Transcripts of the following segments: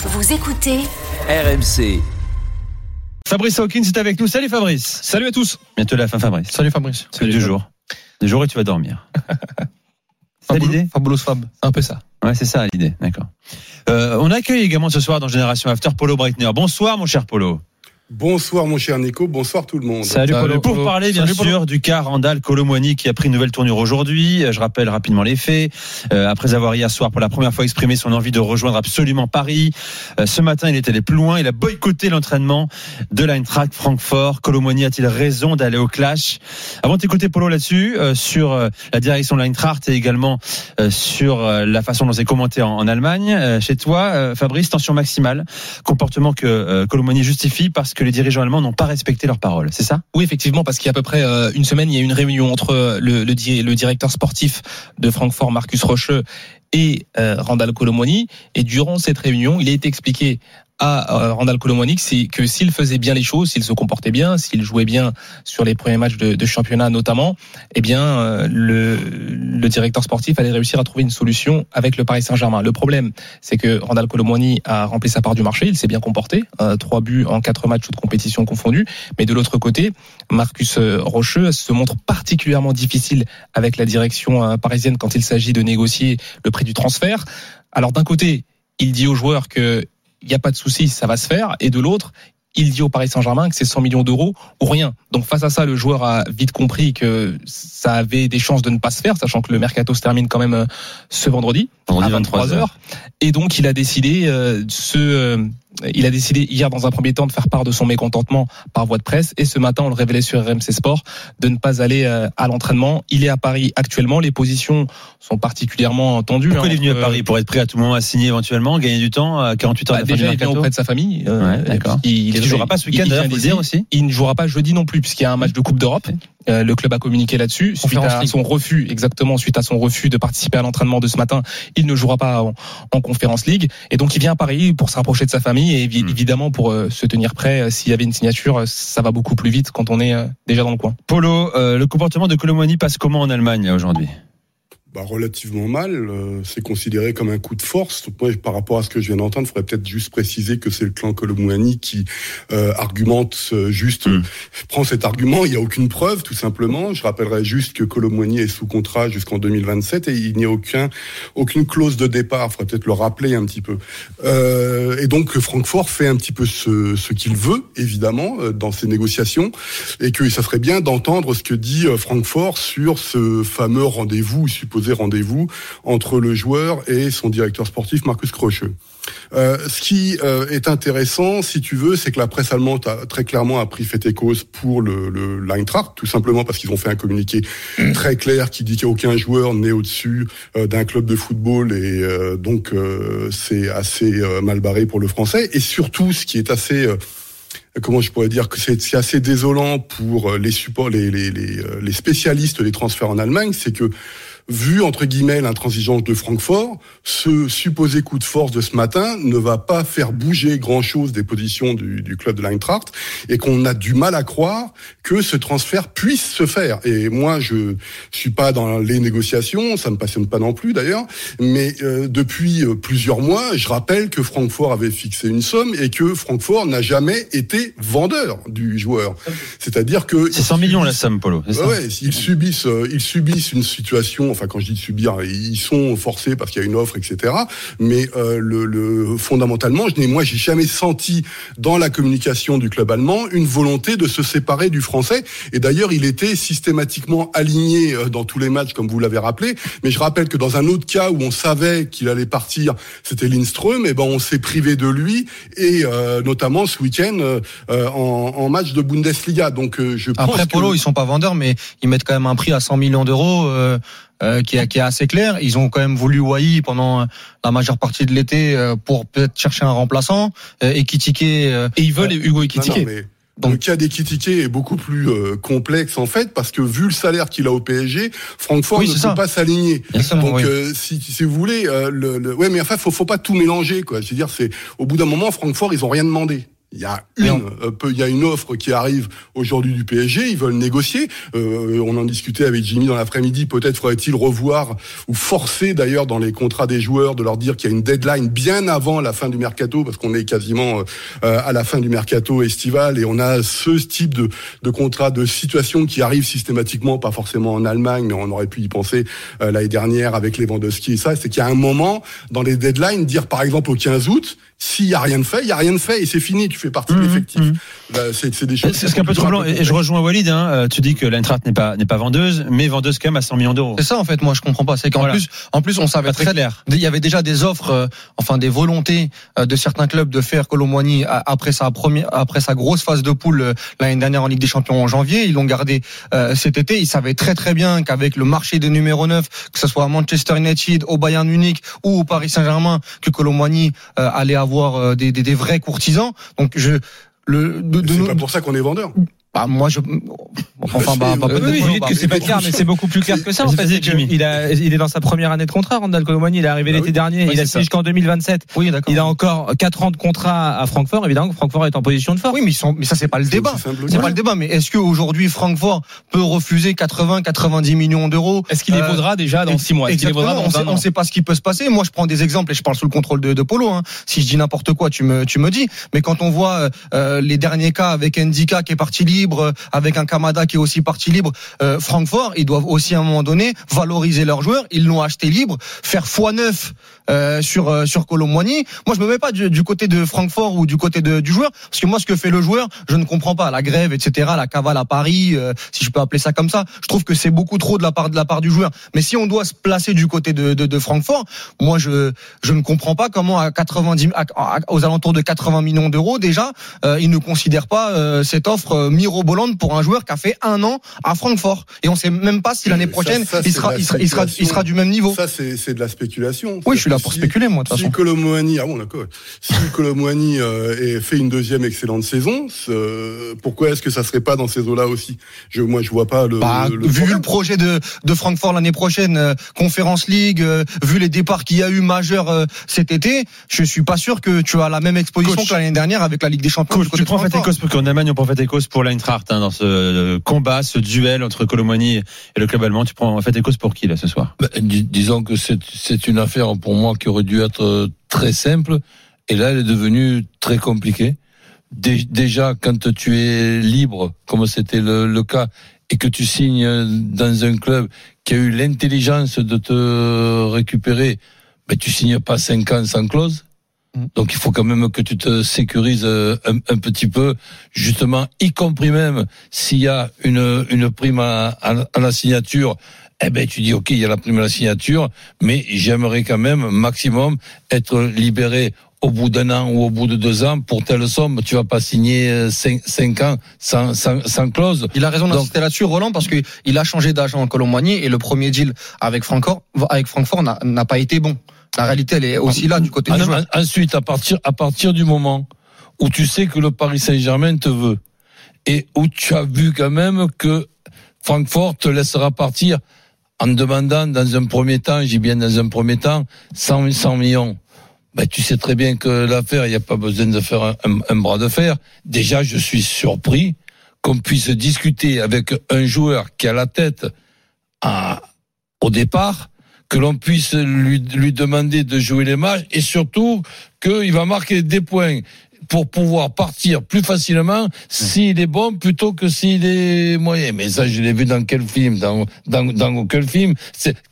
Vous écoutez RMC. Fabrice Hawkins est avec nous. Salut Fabrice. Salut à tous. Bientôt la fin Fabrice. Salut Fabrice. C'est deux jours. Deux jours et tu vas dormir. c'est l'idée? Fabulos Fab. Un peu ça. Ouais, c'est ça l'idée. D'accord. Euh, on accueille également ce soir dans Génération After Polo Breitner. Bonsoir mon cher Polo. Bonsoir mon cher Nico, bonsoir tout le monde. Salut, Salut, Polo. Pour Polo. parler bien Salut, Polo. sûr du cas Randall Colomwani qui a pris une nouvelle tournure aujourd'hui. Euh, Je rappelle rapidement les faits. Euh, après avoir hier soir pour la première fois exprimé son envie de rejoindre absolument Paris, euh, ce matin il est allé plus loin. Il a boycotté l'entraînement de l'Eintracht Francfort. Colomwani a-t-il raison d'aller au clash? Avant de t'écouter Polo là-dessus, euh, sur euh, la direction de l'Eintracht et également euh, sur euh, la façon dont c'est commenté en, en Allemagne, euh, chez toi, euh, Fabrice, tension maximale, comportement que euh, Colomwani justifie parce que les dirigeants allemands n'ont pas respecté leurs paroles. C'est ça? Oui, effectivement, parce qu'il y a à peu près euh, une semaine, il y a eu une réunion entre di- le directeur sportif de Francfort, Marcus Rocheux, et euh, Randall Colomoni. Et durant cette réunion, il a été expliqué à euh, Randall Colomoni que, c'est- que s'il faisait bien les choses, s'il se comportait bien, s'il jouait bien sur les premiers matchs de, championnat notamment, eh bien, euh, le, directeur sportif allait réussir à trouver une solution avec le Paris Saint-Germain. Le problème, c'est que Randall Colomoni a rempli sa part du marché, il s'est bien comporté, euh, trois buts en quatre matchs de compétition confondus, mais de l'autre côté, Marcus Rocheux se montre particulièrement difficile avec la direction parisienne quand il s'agit de négocier le prix du transfert. Alors d'un côté, il dit aux joueurs que il n'y a pas de souci, ça va se faire, et de l'autre, il dit au Paris Saint-Germain que c'est 100 millions d'euros ou rien. Donc face à ça, le joueur a vite compris que ça avait des chances de ne pas se faire, sachant que le mercato se termine quand même euh, ce vendredi Vendredi à 23 23 heures. Et donc il a décidé euh, ce euh, il a décidé hier dans un premier temps de faire part de son mécontentement par voie de presse et ce matin on le révélait sur RMC Sport de ne pas aller euh, à l'entraînement. Il est à Paris actuellement, les positions sont particulièrement tendues. Pourquoi hein, il est venu à Paris? Pour être prêt à tout moment à signer éventuellement, gagner du temps à 48 heures bah, de la fin du déjà, il auprès de sa famille. euh, Ouais. Il, Il ne jouera pas ce week-end aussi. Il ne jouera pas jeudi non plus puisqu'il y a un match de Coupe d'Europe. Euh, le club a communiqué là-dessus suite à son refus, exactement suite à son refus de participer à l'entraînement de ce matin. Il ne jouera pas en, en conférence League et donc il vient à Paris pour se rapprocher de sa famille et Hmm. évidemment pour euh, se tenir prêt. euh, S'il y avait une signature, ça va beaucoup plus vite quand on est déjà dans le coin. Polo, le comportement de Colomoni passe comment en Allemagne aujourd'hui? Bah, relativement mal, euh, c'est considéré comme un coup de force. Moi, par rapport à ce que je viens d'entendre, il faudrait peut-être juste préciser que c'est le clan Colomouani qui euh, argumente euh, juste, Mm. euh, prend cet argument, il n'y a aucune preuve tout simplement. Je rappellerai juste que Colomouani est sous contrat jusqu'en 2027 et il n'y a aucun, aucune clause de départ, il faudrait peut-être le rappeler un petit peu. Euh, et donc Francfort fait un petit peu ce, ce qu'il veut, évidemment, euh, dans ses négociations, et que ça serait bien d'entendre ce que dit euh, Francfort sur ce fameux rendez-vous, supposé rendez-vous, entre le joueur et son directeur sportif, Marcus Crocheux. Euh, ce qui euh, est intéressant, si tu veux, c'est que la presse allemande a très clairement a pris fait et cause pour le, le l'Eintracht, tout simplement parce qu'ils ont fait un communiqué très clair qui dit qu'aucun joueur n'est au-dessus euh, d'un club de football et euh, donc euh, c'est assez euh, mal barré pour le français. Et surtout, ce qui est assez euh, comment je pourrais dire que c'est c'est assez désolant pour les supports, les, les, les, les spécialistes des transferts en Allemagne, c'est que vu entre guillemets l'intransigeance de Francfort, ce supposé coup de force de ce matin ne va pas faire bouger grand chose des positions du, du club de l'Eintracht et qu'on a du mal à croire que ce transfert puisse se faire. Et moi, je suis pas dans les négociations, ça me passionne pas non plus d'ailleurs, mais euh, depuis euh, plusieurs mois, je rappelle que Francfort avait fixé une somme et que Francfort n'a jamais été vendeur du joueur. C'est-à-dire que C'est 100 millions la somme, Polo. ouais, ils subissent, euh, ils subissent une situation. Enfin, quand je dis subir, ils sont forcés parce qu'il y a une offre, etc. Mais euh, le, le fondamentalement, je n'ai, moi, j'ai jamais senti dans la communication du club allemand une volonté de se séparer du français. Et d'ailleurs, il était systématiquement aligné euh, dans tous les matchs, comme vous l'avez rappelé. Mais je rappelle que dans un autre cas où on savait qu'il allait partir, c'était Lindström. Et ben, on s'est privé de lui et euh, notamment ce week-end euh, euh, en, en match de Bundesliga. Donc, euh, je pense Après, que- Polo, ils sont pas vendeurs, mais ils mettent quand même un prix à 100 millions d'euros. euh, euh, qui, est, qui est assez clair. Ils ont quand même voulu Wai pendant la majeure partie de l'été euh, pour peut-être chercher un remplaçant euh, et euh, Et ils veulent Hugo non, mais Donc- le cas d'Ekitike est beaucoup plus euh, complexe en fait parce que vu le salaire qu'il a au PSG, Francfort Oui, ne peut ça. pas s'aligner. Donc oui. euh, si, si vous voulez, euh, le, le- ouais, mais enfin faut faut pas tout mélanger quoi. Je veux dire, c'est au bout d'un moment, Francfort ils ont rien demandé. Il y a une, euh, il y a une offre qui arrive aujourd'hui du PSG. Ils veulent négocier. Euh, on en discutait avec Jimmy dans l'après-midi. Peut-être faudrait-il revoir ou forcer d'ailleurs dans les contrats des joueurs de leur dire qu'il y a une deadline bien avant la fin du mercato, parce qu'on est quasiment euh, à la fin du mercato estival et on a ce type de, de contrat de situation qui arrive systématiquement, pas forcément en Allemagne, mais on aurait pu y penser euh, l'année dernière avec Lewandowski et ça. C'est qu'il y a un moment dans les deadlines dire par exemple au 15 août. S'il y a rien de fait, il y a rien de fait et c'est fini. Tu fais partie de Mhm, l'effectif. mhm. Là, C'est c'est des choses. C'est ce qui est un peu troublant. Et et je rejoins Walid. Hein, euh, tu dis que l'Eintracht n'est pas n'est pas vendeuse, mais vendeuse quand même à 100 millions d'euros. C'est ça en fait, moi je comprends pas. C'est qu'en Voilà. plus, en plus on savait très très clair. Il y avait déjà des offres, euh, enfin des volontés euh, de certains clubs de faire Colomboigny a- après sa première, après sa grosse phase de poule euh, l'année dernière en Ligue des Champions en janvier. Ils l'ont gardé euh, cet été. Ils savaient très très bien qu'avec le marché des numéros 9, que ce soit à Manchester United, au Bayern Munich ou au Paris Saint-Germain, que Colomboigny euh, allait avoir euh, des, des, des vrais courtisans. Donc je le de, de C'est pas pour ça qu'on est vendeur. bah, moi je enfin bah, bah, Oui, oui, dites bah, que c'est pas peut-être- clair, mais c'est beaucoup plus clair que ça. En fait, que Jimmy. il a, il est dans sa première année de contrat. Randall Colomani, il est arrivé Bah l'été oui. dernier. Ouais, il a signé jusqu'en 2027. Oui, d'accord. Il a encore 4 ans de contrat à Francfort. Évidemment que Francfort est en position de force. Oui, mais, ils sont, mais ça, c'est pas le débat. C'est pas le débat. Mais est-ce qu'aujourd'hui, Francfort peut refuser 80, 90 millions d'euros? Est-ce qu'il les Euh, vaudra déjà dans six mois? Exactement. on, un sait, pas ce qui peut se passer. Moi, je prends des exemples et je parle sous le contrôle de, de Polo. Hein. Si je dis n'importe quoi, tu me, tu me dis. Mais quand on voit euh, les derniers cas avec Ndika qui est parti libre, euh, avec un Kamada qui est aussi parti libre, euh, Francfort, ils doivent aussi à un moment donné valoriser leurs joueurs. Ils l'ont acheté libre, faire x9 euh, sur euh, sur Colomboigny. Moi, je me mets pas du, du côté de Francfort ou du côté de, du joueur, parce que moi, ce que fait le joueur, je ne comprends pas. La grève, etc., la cavale à Paris, euh, si je peux appeler ça comme ça, je trouve que c'est beaucoup trop de la part de la part du joueur. Mais si on doit se placer du côté de, de, de Francfort, moi, je je ne comprends pas comment à 90 à- à- aux alentours de 80 millions d'euros déjà, euh, ils ne considèrent pas euh, cette offre mirobolante pour un joueur qui a fait un an à Francfort. Et on sait même pas si l'année prochaine ça, il sera il sera il sera, il sera du même niveau. Ça, c'est c'est de la spéculation. Oui, je suis là Pour si- spéculer, moi, de toute Si façon. Colomboigny, ah bon, d'accord. Si Colomboigny euh, ait fait une deuxième excellente saison, euh, pourquoi est-ce que ça serait pas dans ces eaux-là aussi? Je, Moi, je vois pas le. Bah, le- le vu problème. le projet de, de Francfort l'année prochaine, euh, Conférence League, euh, vu les départs qu'il y a eu majeurs euh, cet été, je suis pas sûr que tu as la même exposition Coach. que l'année dernière avec la Ligue des Champions. Coach, tu prends fait cause parce qu'en Allemagne on prend fait cause pour l'Eintracht hein, dans ce euh, combat, ce duel entre Colomani et le club allemand. Tu prends fait cause pour qui là ce soir? Ben, dis- disons que c'est c'est une affaire pour moi qui aurait dû être euh, très simple et là elle est devenue très compliquée. Dé- Déjà quand tu es libre comme c'était le, le cas et que tu signes dans un club qui a eu l'intelligence de te récupérer, ben tu signes pas cinq ans sans clause. Mhm. Donc il faut quand même que tu te sécurises euh, un, un petit peu, justement, y compris même s'il y a une, une prime à, à, à la signature, eh ben tu dis ok, il y a la prime à la signature, mais j'aimerais quand même maximum être libéré au bout d'un an ou au bout de deux ans pour telle somme. Tu vas pas signer euh, cinq, cinq ans sans, sans, sans clause. Il a raison d'insister là-dessus, Roland, parce que il a changé d'agent en Colomboigny et le premier deal avec Francfort, avec Francfort n'a pas été bon. La réalité, elle est aussi là du côté du joueur. en- Ensuite, à partir, à partir du moment où tu sais que le Paris Saint-Germain te veut et où tu as vu quand même que Francfort te laissera partir en demandant dans un premier temps, j'ai bien dans un premier temps, 100, 100 millions. Ben, tu sais très bien que l'affaire, il n'y a pas besoin de faire un, bras de fer. Déjà, je suis surpris qu'on puisse discuter avec un joueur qui a la tête au départ, que l'on puisse lui, lui demander de jouer les matchs et surtout qu'il va marquer des points pour pouvoir partir plus facilement s'il est bon plutôt que s'il est moyen. Mais ça, je l'ai vu dans quel film? Dans, dans, dans quel film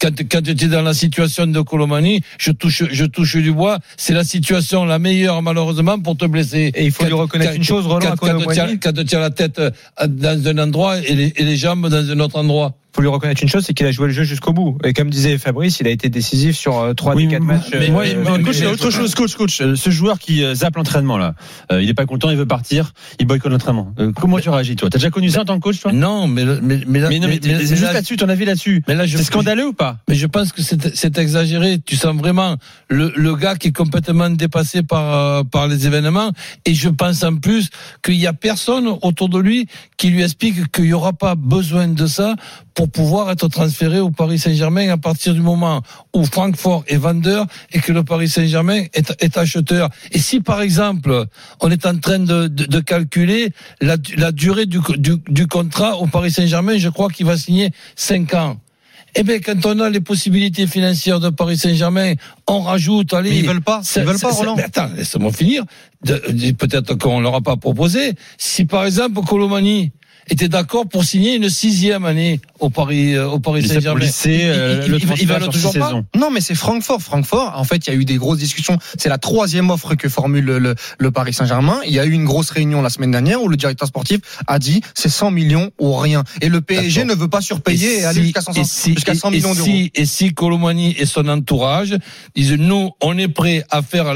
quand, quand tu es dans la situation de Colomani, je touche, je touche du bois, c'est la situation la meilleure malheureusement pour te blesser. Et il faut Quand- lui reconnaître quand- une chose, Roland, quand, tu as, as la tête euh, dans un endroit et les, et les jambes dans un autre endroit. Faut lui reconnaître une chose, c'est qu'il a joué le jeu jusqu'au bout. Et comme disait Fabrice, il a été décisif sur euh, trois des quatre matchs. mais, euh, moi, euh, mais, coach, il y a autre chose, coach, coach. Euh, Ce joueur qui zappe l'entraînement là, euh, il est pas content, il veut partir, il boycotte l'entraînement. Euh, comment tu réagis toi? T'as déjà connu ça en tant que coach toi? Non, mais, mais, mais là, Mais non, mais, mais- mais c'est juste là- là-dessus, ton avis là-dessus. mais là, je- C'est scandaleux ou pas? Mais je pense que c'est c'est exagéré. Tu sens vraiment le, le gars qui est complètement dépassé par euh, par les événements. Et je pense en plus qu'il y a personne autour de lui qui lui explique qu'il y aura pas besoin de ça pour pouvoir être transféré au Paris Saint-Germain à partir du moment où Francfort est vendeur et que le Paris Saint-Germain est, est acheteur. Et si par exemple on est en train de, de, de calculer la, la durée du, du, du contrat au Paris Saint-Germain, je crois qu'il va signer 5 ans. Eh bien, quand on a les possibilités financières de Paris Saint-Germain, on rajoute, allez. Mais ils veulent pas. Ils veulent pas, Roland. mais attends, laisse-moi finir. Peut-être qu'on leur a pas proposé. Si par exemple Colomani était d'accord pour signer une sixième année au Paris, euh, au Paris Saint-Germain. euh, il- le il- il va toujours pas saisons. Non, mais c'est Francfort. Francfort, en fait, il y a eu des grosses discussions. C'est la troisième offre que formule le, le- le Paris Saint-Germain. Il y a eu une grosse réunion la semaine dernière où le directeur sportif a dit c'est 100 millions ou rien. Et le PSG ne veut pas surpayer et, aller si- jusqu'à 100, et si- jusqu'à 100 et- millions et d'euros. si- Et si Colomani et son entourage disent nous, on est prêt à faire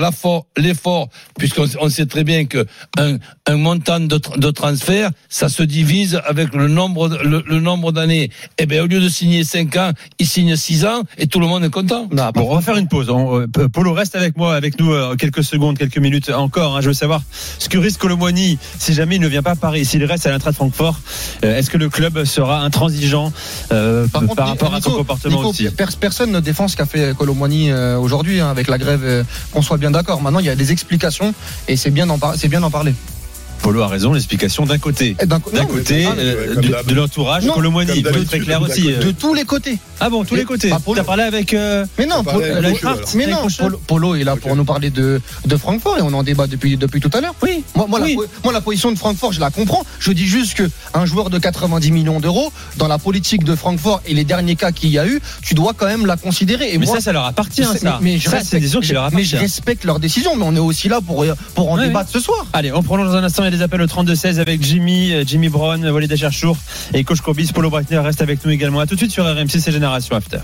l'effort, puisqu'on on sait très bien que un, un montant de transfert, ça se divise avec le nombre, de- le, le nombre d'années. Eh bien, au lieu de signer 5 ans, il signe 6 ans et tout le monde est content. Non, Bon, on va faire une pause. On- euh, Polo reste avec moi, avec nous euh, quelques secondes, quelques minutes encore. hein. Je veux savoir ce que risque Colomboigny si jamais il ne vient pas à Paris, s'il reste à l'Eintracht Francfort. euh, Est-ce que le club sera intransigeant euh, par, contre, rapport à son Nico, comportement Nico, aussi? pers- personne ne défend ce qu'a fait Colomboigny euh, aujourd'hui hein, avec la grève. euh, qu'on soit bien d'accord. Maintenant, il y a des explications et c'est bien d'en par- c'est bien d'en parler. Polo a raison. L'explication d'un côté. Et d'un côté, euh, de, l'entourage, Colomboigny. Il faut être très clair aussi. euh. de tous les côtés. Ah bon, tous les côtés. Bah, Polo- Tu as parlé avec. euh, Mais non, Polo, mais non. Polo, est là pour nous parler de, de Francfort et on en débat depuis, depuis tout à l'heure. Oui. Moi, moi, Oui. la, po- moi, la position de Francfort, je la comprends. Je dis juste que un joueur de 90 millions d'euros, dans la politique de Francfort et les derniers cas qu'il y a eu, tu dois quand même la considérer. Et Mais moi, ça, ça leur appartient, ça. mais, je respecte- leur mais je appartiennent. respecte leurs décisions, mais on est aussi là pour, pour en débattre ce soir. Allez, on prolonge dans un instant. A des appels au 32-16 avec Jimmy, euh, Jimmy Brown, Walid Acharchour et Coach Courbis. Polo Breitner reste avec nous également. À tout de suite sur RMC, c'est Génération After.